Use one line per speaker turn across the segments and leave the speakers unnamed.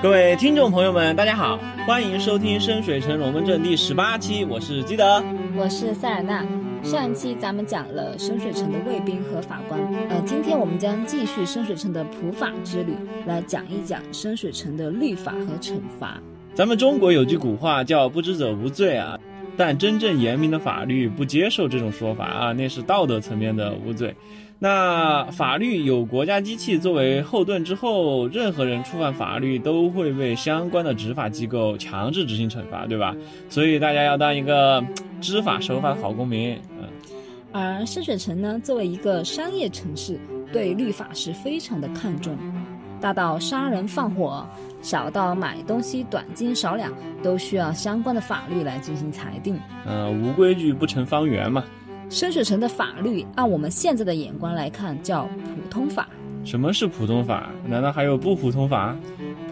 各位听众朋友们，大家好，欢迎收听《深水城龙门阵》第十八期，我是基德，
我是塞尔纳。上一期咱们讲了深水城的卫兵和法官，呃，今天我们将继续深水城的普法之旅，来讲一讲深水城的律法和惩罚。
咱们中国有句古话叫“不知者无罪”啊，但真正严明的法律不接受这种说法啊，那是道德层面的无罪。那法律有国家机器作为后盾之后，任何人触犯法律都会被相关的执法机构强制执行惩罚，对吧？所以大家要当一个知法守法的好公民。嗯，
而深水城呢，作为一个商业城市，对律法是非常的看重，大到杀人放火，小到买东西短斤少两，都需要相关的法律来进行裁定。
嗯，无规矩不成方圆嘛。
深水城的法律，按我们现在的眼光来看，叫普通法。
什么是普通法？难道还有不普通法？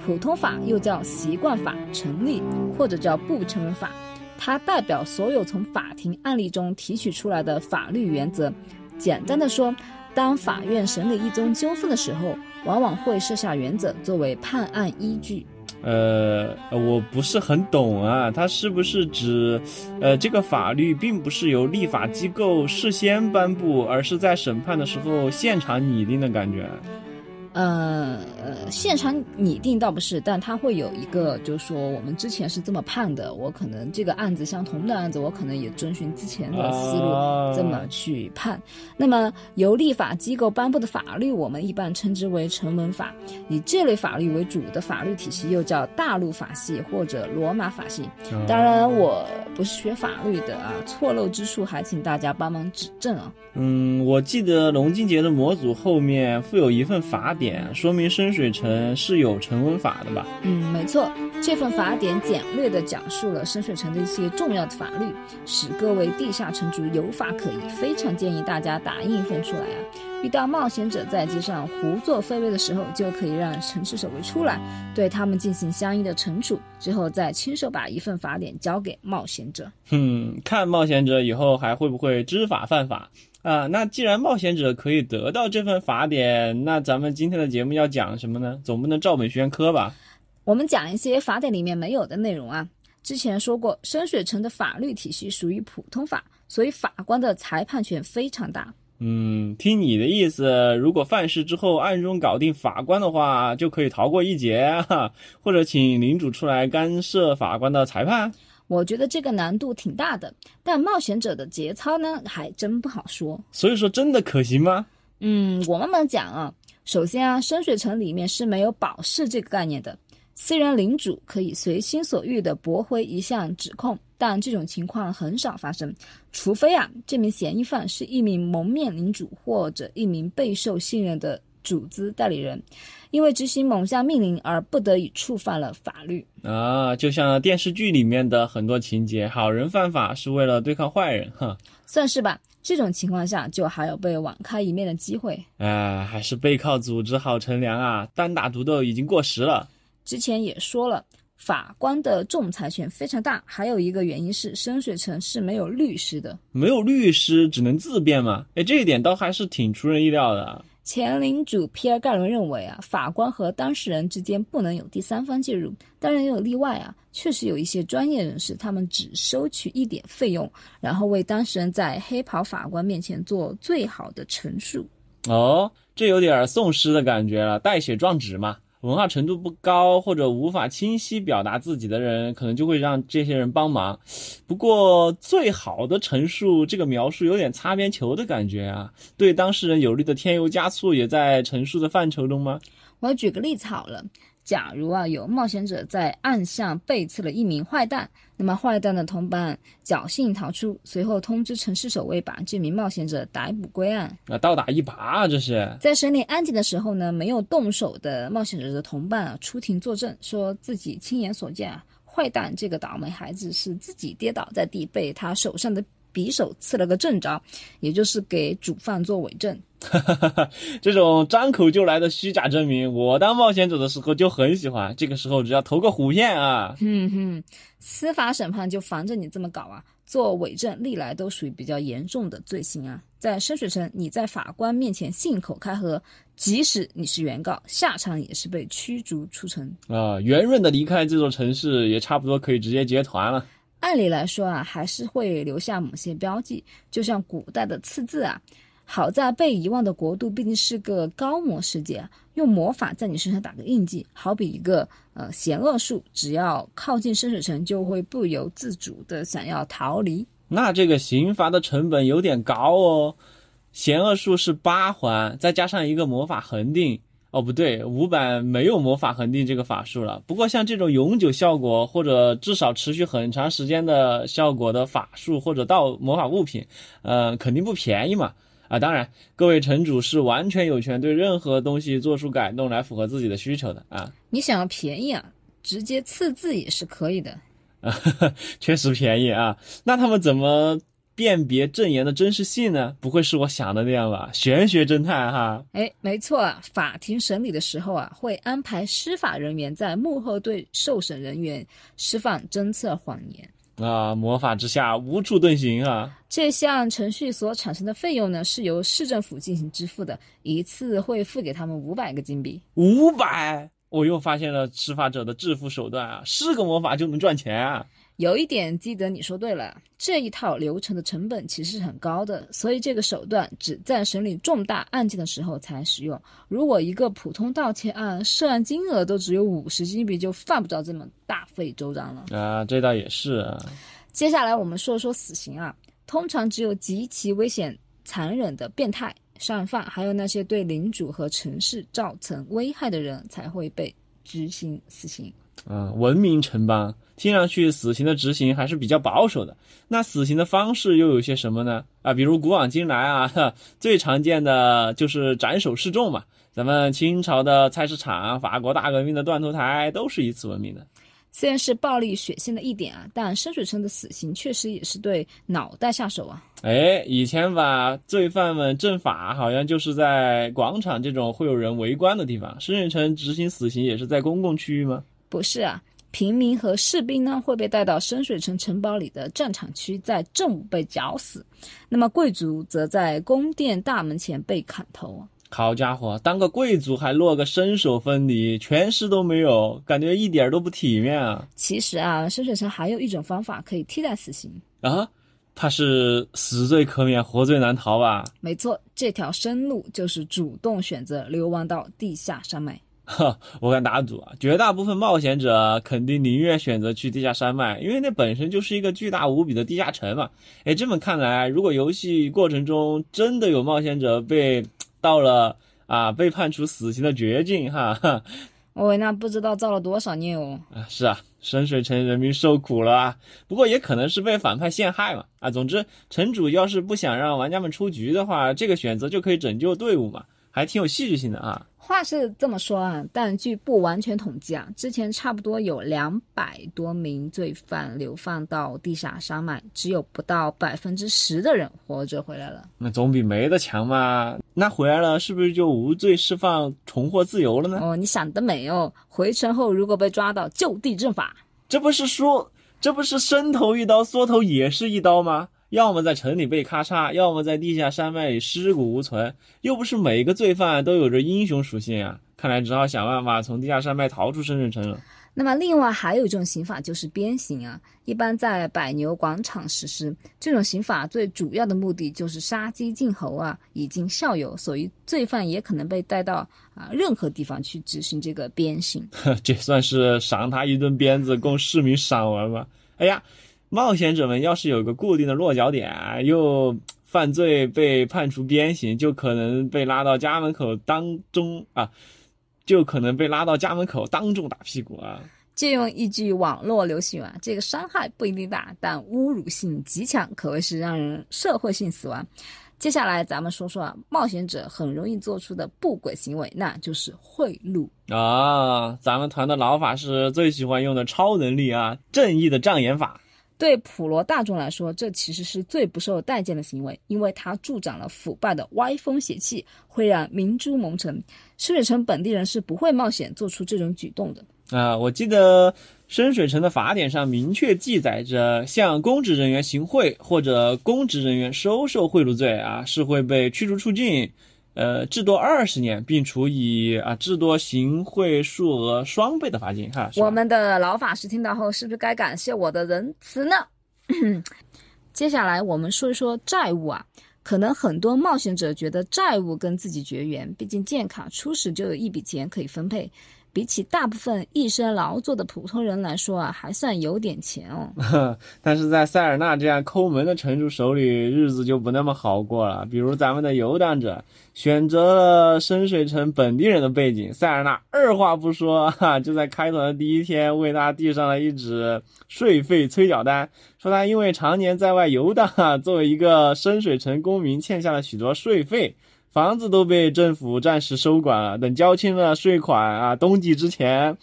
普通法又叫习惯法、成立或者叫不成文法，它代表所有从法庭案例中提取出来的法律原则。简单的说，当法院审理一宗纠纷的时候，往往会设下原则作为判案依据。
呃，我不是很懂啊，它是不是指，呃，这个法律并不是由立法机构事先颁布，而是在审判的时候现场拟定的感觉？
呃呃，现场拟定倒不是，但他会有一个，就是说我们之前是这么判的，我可能这个案子相同的案子，我可能也遵循之前的思路这么去判。那么由立法机构颁布的法律，我们一般称之为成文法。以这类法律为主的法律体系又叫大陆法系或者罗马法系。当然我不是学法律的啊，错漏之处还请大家帮忙指正啊。
嗯，我记得龙金杰的模组后面附有一份法典。说明深水城是有成文法的吧？
嗯，没错，这份法典简略地讲述了深水城的一些重要的法律，使各位地下城主有法可依。非常建议大家打印一份出来啊！遇到冒险者在街上胡作非为的时候，就可以让城市守卫出来，对他们进行相应的惩处，之后再亲手把一份法典交给冒险者。
哼，看冒险者以后还会不会知法犯法？啊，那既然冒险者可以得到这份法典，那咱们今天的节目要讲什么呢？总不能照本宣科吧？
我们讲一些法典里面没有的内容啊。之前说过，深水城的法律体系属于普通法，所以法官的裁判权非常大。
嗯，听你的意思，如果犯事之后暗中搞定法官的话，就可以逃过一劫，哈，或者请领主出来干涉法官的裁判。
我觉得这个难度挺大的，但冒险者的节操呢，还真不好说。
所以说，真的可行吗？
嗯，我慢慢讲啊。首先啊，深水城里面是没有保释这个概念的，虽然领主可以随心所欲地驳回一项指控，但这种情况很少发生，除非啊，这名嫌疑犯是一名蒙面领主或者一名备受信任的。主资代理人，因为执行某项命令而不得已触犯了法律
啊，就像电视剧里面的很多情节，好人犯法是为了对抗坏人，哈，
算是吧。这种情况下，就还有被网开一面的机会。
哎，还是背靠组织好乘凉啊，单打独斗已经过时了。
之前也说了，法官的仲裁权非常大，还有一个原因是深水城是没有律师的，
没有律师只能自辩嘛？哎，这一点倒还是挺出人意料的。
前领主皮尔盖伦认为啊，法官和当事人之间不能有第三方介入。当然也有例外啊，确实有一些专业人士，他们只收取一点费用，然后为当事人在黑袍法官面前做最好的陈述。
哦，这有点宋诗的感觉了，代写状纸嘛。文化程度不高或者无法清晰表达自己的人，可能就会让这些人帮忙。不过，最好的陈述这个描述有点擦边球的感觉啊，对当事人有利的添油加醋也在陈述的范畴中吗？
我举个例子好了。假如啊，有冒险者在暗巷背刺了一名坏蛋，那么坏蛋的同伴侥幸逃出，随后通知城市守卫把这名冒险者逮捕归案。
那倒打一耙啊，这是
在审理案件的时候呢，没有动手的冒险者的同伴啊出庭作证，说自己亲眼所见啊，坏蛋这个倒霉孩子是自己跌倒在地，被他手上的匕首刺了个正着，也就是给主犯做伪证。
哈哈哈哈这种张口就来的虚假证明，我当冒险者的时候就很喜欢。这个时候只要投个虎片啊，
哼哼，司法审判就防着你这么搞啊。做伪证历来都属于比较严重的罪行啊。在深水城，你在法官面前信口开河，即使你是原告，下场也是被驱逐出城
啊。圆润的离开这座城市，也差不多可以直接结团了。
按理来说啊，还是会留下某些标记，就像古代的刺字啊。好在被遗忘的国度毕竟是个高魔世界，用魔法在你身上打个印记，好比一个呃邪恶术，只要靠近深水城，就会不由自主的想要逃离。
那这个刑罚的成本有点高哦。邪恶术是八环，再加上一个魔法恒定。哦，不对，五版没有魔法恒定这个法术了。不过像这种永久效果或者至少持续很长时间的效果的法术或者道魔法物品，呃，肯定不便宜嘛。啊，当然，各位城主是完全有权对任何东西做出改动来符合自己的需求的啊。
你想要便宜啊，直接刺字也是可以的。
啊，确实便宜啊。那他们怎么辨别证言的真实性呢？不会是我想的那样吧？玄学侦探哈。
哎，没错啊。法庭审理的时候啊，会安排司法人员在幕后对受审人员释放侦测谎言。
啊，魔法之下无处遁形啊！
这项程序所产生的费用呢，是由市政府进行支付的，一次会付给他们五百个金币。
五百，我又发现了执法者的致富手段啊！是个魔法就能赚钱啊！
有一点记得你说对了，这一套流程的成本其实是很高的，所以这个手段只在审理重大案件的时候才使用。如果一个普通盗窃案涉案金额都只有五十金币，就犯不着这么大费周章了
啊。这倒也是。
接下来我们说说死刑啊，通常只有极其危险、残忍的变态杀人犯，还有那些对领主和城市造成危害的人才会被执行死刑。
嗯，文明城邦。听上去死刑的执行还是比较保守的，那死刑的方式又有些什么呢？啊，比如古往今来啊，最常见的就是斩首示众嘛。咱们清朝的菜市场、法国大革命的断头台都是以此闻名的。
虽然是暴力血腥的一点啊，但深水城的死刑确实也是对脑袋下手啊。
哎，以前吧，罪犯们正法好像就是在广场这种会有人围观的地方。深水城执行死刑也是在公共区域吗？
不是啊。平民和士兵呢会被带到深水城城堡里的战场区，在正午被绞死；那么贵族则在宫殿大门前被砍头。
好家伙，当个贵族还落个身首分离，全尸都没有，感觉一点都不体面啊！
其实啊，深水城还有一种方法可以替代死刑
啊，他是死罪可免，活罪难逃吧？
没错，这条生路就是主动选择流亡到地下山脉。
哈，我敢打赌啊，绝大部分冒险者肯定宁愿选择去地下山脉，因为那本身就是一个巨大无比的地下城嘛。哎，这么看来，如果游戏过程中真的有冒险者被到了啊被判处死刑的绝境，哈，
哦，那不知道造了多少孽哦。
啊，是啊，深水城人民受苦了啊。不过也可能是被反派陷害嘛。啊，总之，城主要是不想让玩家们出局的话，这个选择就可以拯救队伍嘛。还挺有戏剧性的啊！
话是这么说啊，但据不完全统计啊，之前差不多有两百多名罪犯流放到地下山脉，只有不到百分之十的人活着回来了。
那总比没的强嘛？那回来了是不是就无罪释放、重获自由了呢？
哦，你想得美哦！回城后如果被抓到，就地正法。
这不是说，这不是伸头一刀，缩头也是一刀吗？要么在城里被咔嚓，要么在地下山脉里尸骨无存，又不是每个罪犯都有着英雄属性啊！看来只好想办法从地下山脉逃出深圳城了。
那么，另外还有一种刑法就是鞭刑啊，一般在百牛广场实施。这种刑法最主要的目的就是杀鸡儆猴啊，以儆效尤，所以罪犯也可能被带到啊任何地方去执行这个鞭刑。
这算是赏他一顿鞭子供市民赏玩吗？哎呀！冒险者们要是有个固定的落脚点，又犯罪被判处鞭刑，就可能被拉到家门口当中啊，就可能被拉到家门口当众打屁股啊。
借用一句网络流行语啊，这个伤害不一定大，但侮辱性极强，可谓是让人社会性死亡。接下来咱们说说啊，冒险者很容易做出的不轨行为，那就是贿赂
啊。咱们团的老法师最喜欢用的超能力啊，正义的障眼法。
对普罗大众来说，这其实是最不受待见的行为，因为它助长了腐败的歪风邪气，会让明珠蒙尘。深水城本地人是不会冒险做出这种举动的。
啊，我记得深水城的法典上明确记载着，向公职人员行贿或者公职人员收受贿赂罪啊，是会被驱逐出境，呃，至多二十年，并处以啊至多行贿数额双倍的罚金。哈，
我们的老法师听到后，是不是该感谢我的仁慈呢？接下来我们说一说债务啊，可能很多冒险者觉得债务跟自己绝缘，毕竟建卡初始就有一笔钱可以分配。比起大部分一生劳作的普通人来说啊，还算有点钱
哦。但是在塞尔纳这样抠门的城主手里，日子就不那么好过了。比如咱们的游荡者选择了深水城本地人的背景，塞尔纳二话不说，哈，就在开团的第一天为他递上了一纸税费催缴单，说他因为常年在外游荡啊，作为一个深水城公民，欠下了许多税费。房子都被政府暂时收管了，等交清了税款啊，冬季之前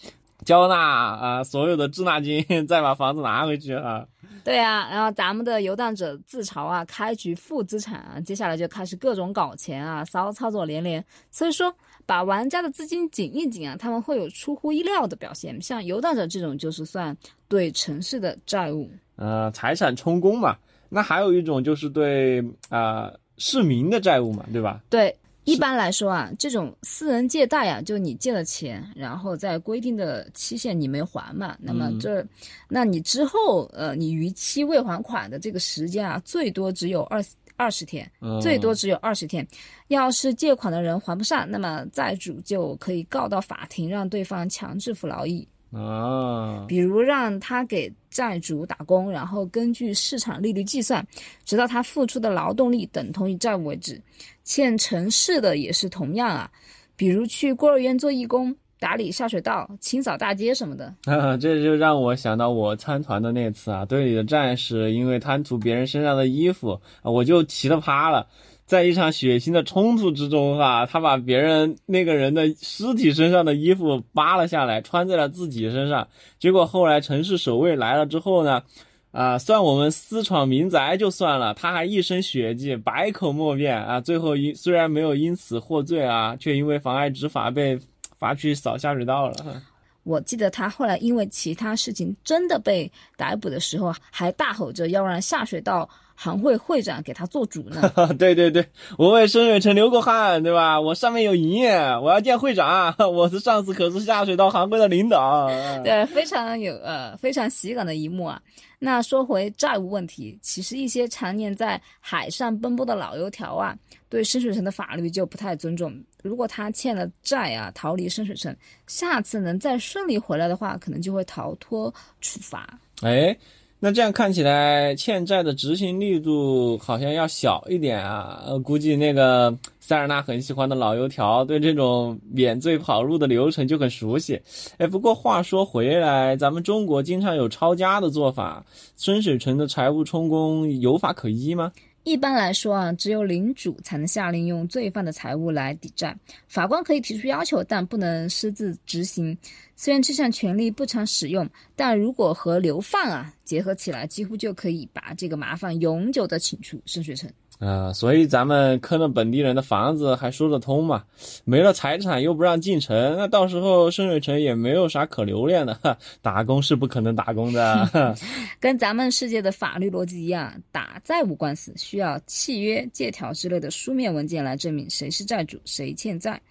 交纳啊所有的滞纳金，再把房子拿回去啊。
对啊，然后咱们的游荡者自嘲啊，开局负资产啊，接下来就开始各种搞钱啊，骚操作连连。所以说，把玩家的资金紧一紧啊，他们会有出乎意料的表现。像游荡者这种，就是算对城市的债务，
呃，财产充公嘛。那还有一种就是对啊。市民的债务嘛，对吧？
对，一般来说啊，这种私人借贷啊，就你借了钱，然后在规定的期限你没还嘛，那么这，那你之后呃，你逾期未还款的这个时间啊，最多只有二二十天，最多只有二十天。要是借款的人还不上，那么债主就可以告到法庭，让对方强制服劳役。
啊，
比如让他给债主打工，然后根据市场利率计算，直到他付出的劳动力等同于债务为止。欠城市的也是同样啊，比如去孤儿院做义工、打理下水道、清扫大街什么的。
啊，这就让我想到我参团的那次啊，队里的战士因为贪图别人身上的衣服啊，我就奇了趴了。在一场血腥的冲突之中，哈，他把别人那个人的尸体身上的衣服扒了下来，穿在了自己身上。结果后来城市守卫来了之后呢，啊，算我们私闯民宅就算了，他还一身血迹，百口莫辩啊。最后因虽然没有因此获罪啊，却因为妨碍执法被罚去扫下水道了。
我记得他后来因为其他事情真的被逮捕的时候，还大吼着要让下水道。行会会长给他做主呢。
对 对对，我为深水城流过汗，对吧？我上面有营业，我要见会长。我的上司可是下水道行会的领导。
对，非常有呃非常喜感的一幕啊。那说回债务问题，其实一些常年在海上奔波的老油条啊，对深水城的法律就不太尊重。如果他欠了债啊，逃离深水城，下次能再顺利回来的话，可能就会逃脱处罚。
哎。那这样看起来，欠债的执行力度好像要小一点啊。呃，估计那个塞尔纳很喜欢的老油条，对这种免罪跑路的流程就很熟悉。哎，不过话说回来，咱们中国经常有抄家的做法，孙水成的财务充公有法可依吗？
一般来说啊，只有领主才能下令用罪犯的财物来抵债，法官可以提出要求，但不能私自执行。虽然这项权利不常使用，但如果和流放啊结合起来，几乎就可以把这个麻烦永久的请出深水城。
啊，所以咱们坑了本地人的房子还说得通嘛？没了财产又不让进城，那到时候深水城也没有啥可留恋的。打工是不可能打工的。
跟咱们世界的法律逻辑一样，打债务官司需要契约、借条之类的书面文件来证明谁是债主，谁欠债，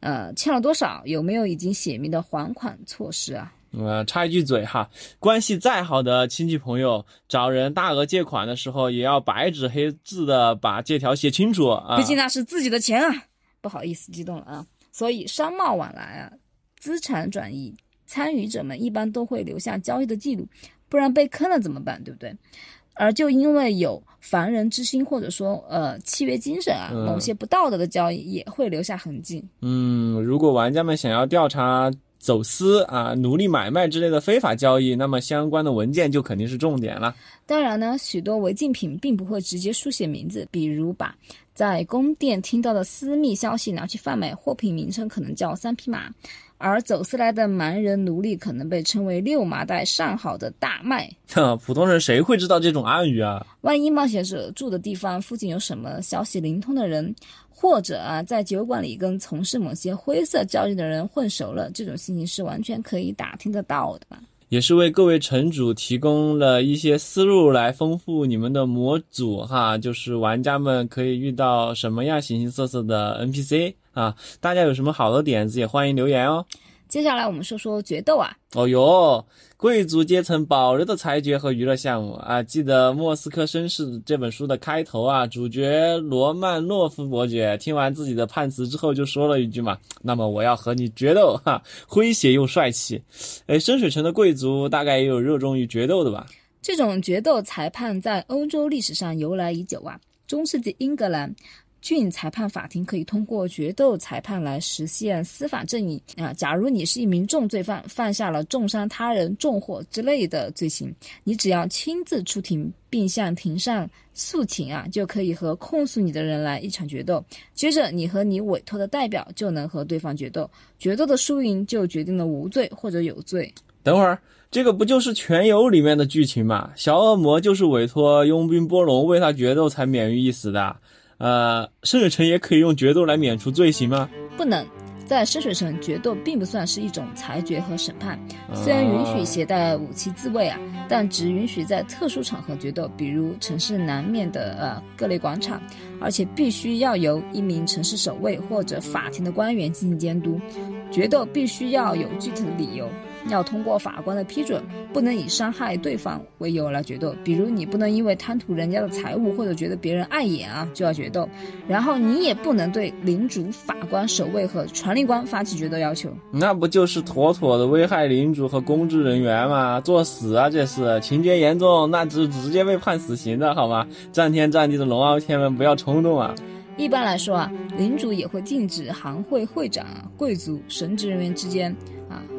呃，欠了多少，有没有已经写明的还款措施啊？
呃，插一句嘴哈，关系再好的亲戚朋友找人大额借款的时候，也要白纸黑字的把借条写清楚啊。
毕竟那是自己的钱啊，不好意思，激动了啊。所以商贸往来啊，资产转移，参与者们一般都会留下交易的记录，不然被坑了怎么办？对不对？而就因为有防人之心，或者说呃契约精神啊，某些不道德的交易也会留下痕迹。
嗯，如果玩家们想要调查。走私啊，奴隶买卖之类的非法交易，那么相关的文件就肯定是重点了。
当然呢，许多违禁品并不会直接书写名字，比如把在宫殿听到的私密消息拿去贩卖，货品名称可能叫三匹马。而走私来的蛮人奴隶可能被称为六麻袋上好的大麦。
普通人谁会知道这种暗语啊？
万一冒险者住的地方附近有什么消息灵通的人，或者啊在酒馆里跟从事某些灰色交易的人混熟了，这种信息是完全可以打听得到的。
也是为各位城主提供了一些思路来丰富你们的模组哈，就是玩家们可以遇到什么样形形色色的 NPC 啊，大家有什么好的点子也欢迎留言哦。
接下来我们说说决斗啊！
哦哟，贵族阶层保留的裁决和娱乐项目啊！记得《莫斯科绅士》这本书的开头啊，主角罗曼诺夫伯爵听完自己的判词之后就说了一句嘛：“那么我要和你决斗！”哈，诙谐又帅气。哎，深水城的贵族大概也有热衷于决斗的吧？
这种决斗裁判在欧洲历史上由来已久啊，中世纪英格兰。郡裁判法庭可以通过决斗裁判来实现司法正义啊！假如你是一名重罪犯，犯下了重伤他人、纵火之类的罪行，你只要亲自出庭，并向庭上诉请啊，就可以和控诉你的人来一场决斗。接着，你和你委托的代表就能和对方决斗，决斗的输赢就决定了无罪或者有罪。
等会儿，这个不就是《全游》里面的剧情吗？小恶魔就是委托佣兵波隆为他决斗才免于一死的。呃，深水城也可以用决斗来免除罪行吗？
不能，在深水城决斗并不算是一种裁决和审判。虽然允许携带武器自卫啊，但只允许在特殊场合决斗，比如城市南面的呃各类广场，而且必须要由一名城市守卫或者法庭的官员进行监督。决斗必须要有具体的理由。要通过法官的批准，不能以伤害对方为由来决斗。比如，你不能因为贪图人家的财物或者觉得别人碍眼啊就要决斗。然后，你也不能对领主、法官、守卫和传令官发起决斗要求。
那不就是妥妥的危害领主和公职人员吗？作死啊！这是情节严重，那是直接被判死刑的好吗？战天战地的龙傲天们不要冲动啊！
一般来说啊，领主也会禁止行会会长、贵族、神职人员之间。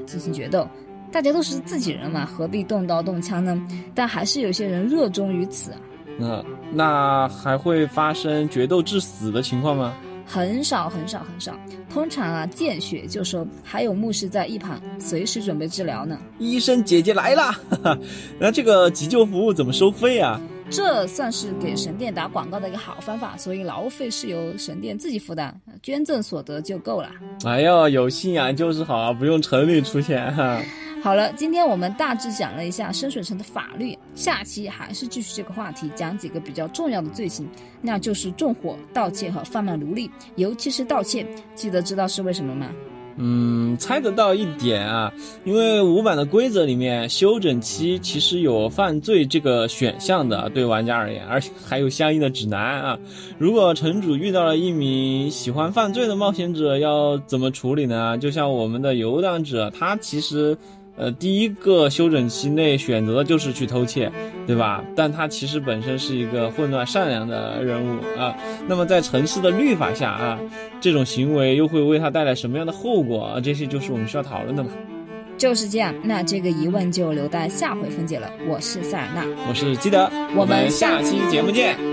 啊，进行决斗，大家都是自己人嘛，何必动刀动枪呢？但还是有些人热衷于此。
那那还会发生决斗致死的情况吗？
很少很少很少，通常啊见血就收，还有牧师在一旁随时准备治疗呢。
医生姐姐来了，那这个急救服务怎么收费啊？
这算是给神殿打广告的一个好方法，所以劳务费是由神殿自己负担，捐赠所得就够了。
哎呦，有信仰就是好啊，不用城里出钱哈。
好了，今天我们大致讲了一下深水城的法律，下期还是继续这个话题，讲几个比较重要的罪行，那就是纵火、盗窃和贩卖奴隶，尤其是盗窃，记得知道是为什么吗？
嗯，猜得到一点啊，因为五版的规则里面，休整期其实有犯罪这个选项的，对玩家而言，而且还有相应的指南啊。如果城主遇到了一名喜欢犯罪的冒险者，要怎么处理呢？就像我们的游荡者，他其实。呃，第一个休整期内选择的就是去偷窃，对吧？但他其实本身是一个混乱善良的人物啊。那么在城市的律法下啊，这种行为又会为他带来什么样的后果啊？这些就是我们需要讨论的嘛。
就是这样，那这个疑问就留待下回分解了。我是塞尔纳，
我是基德，
我们下期节目见。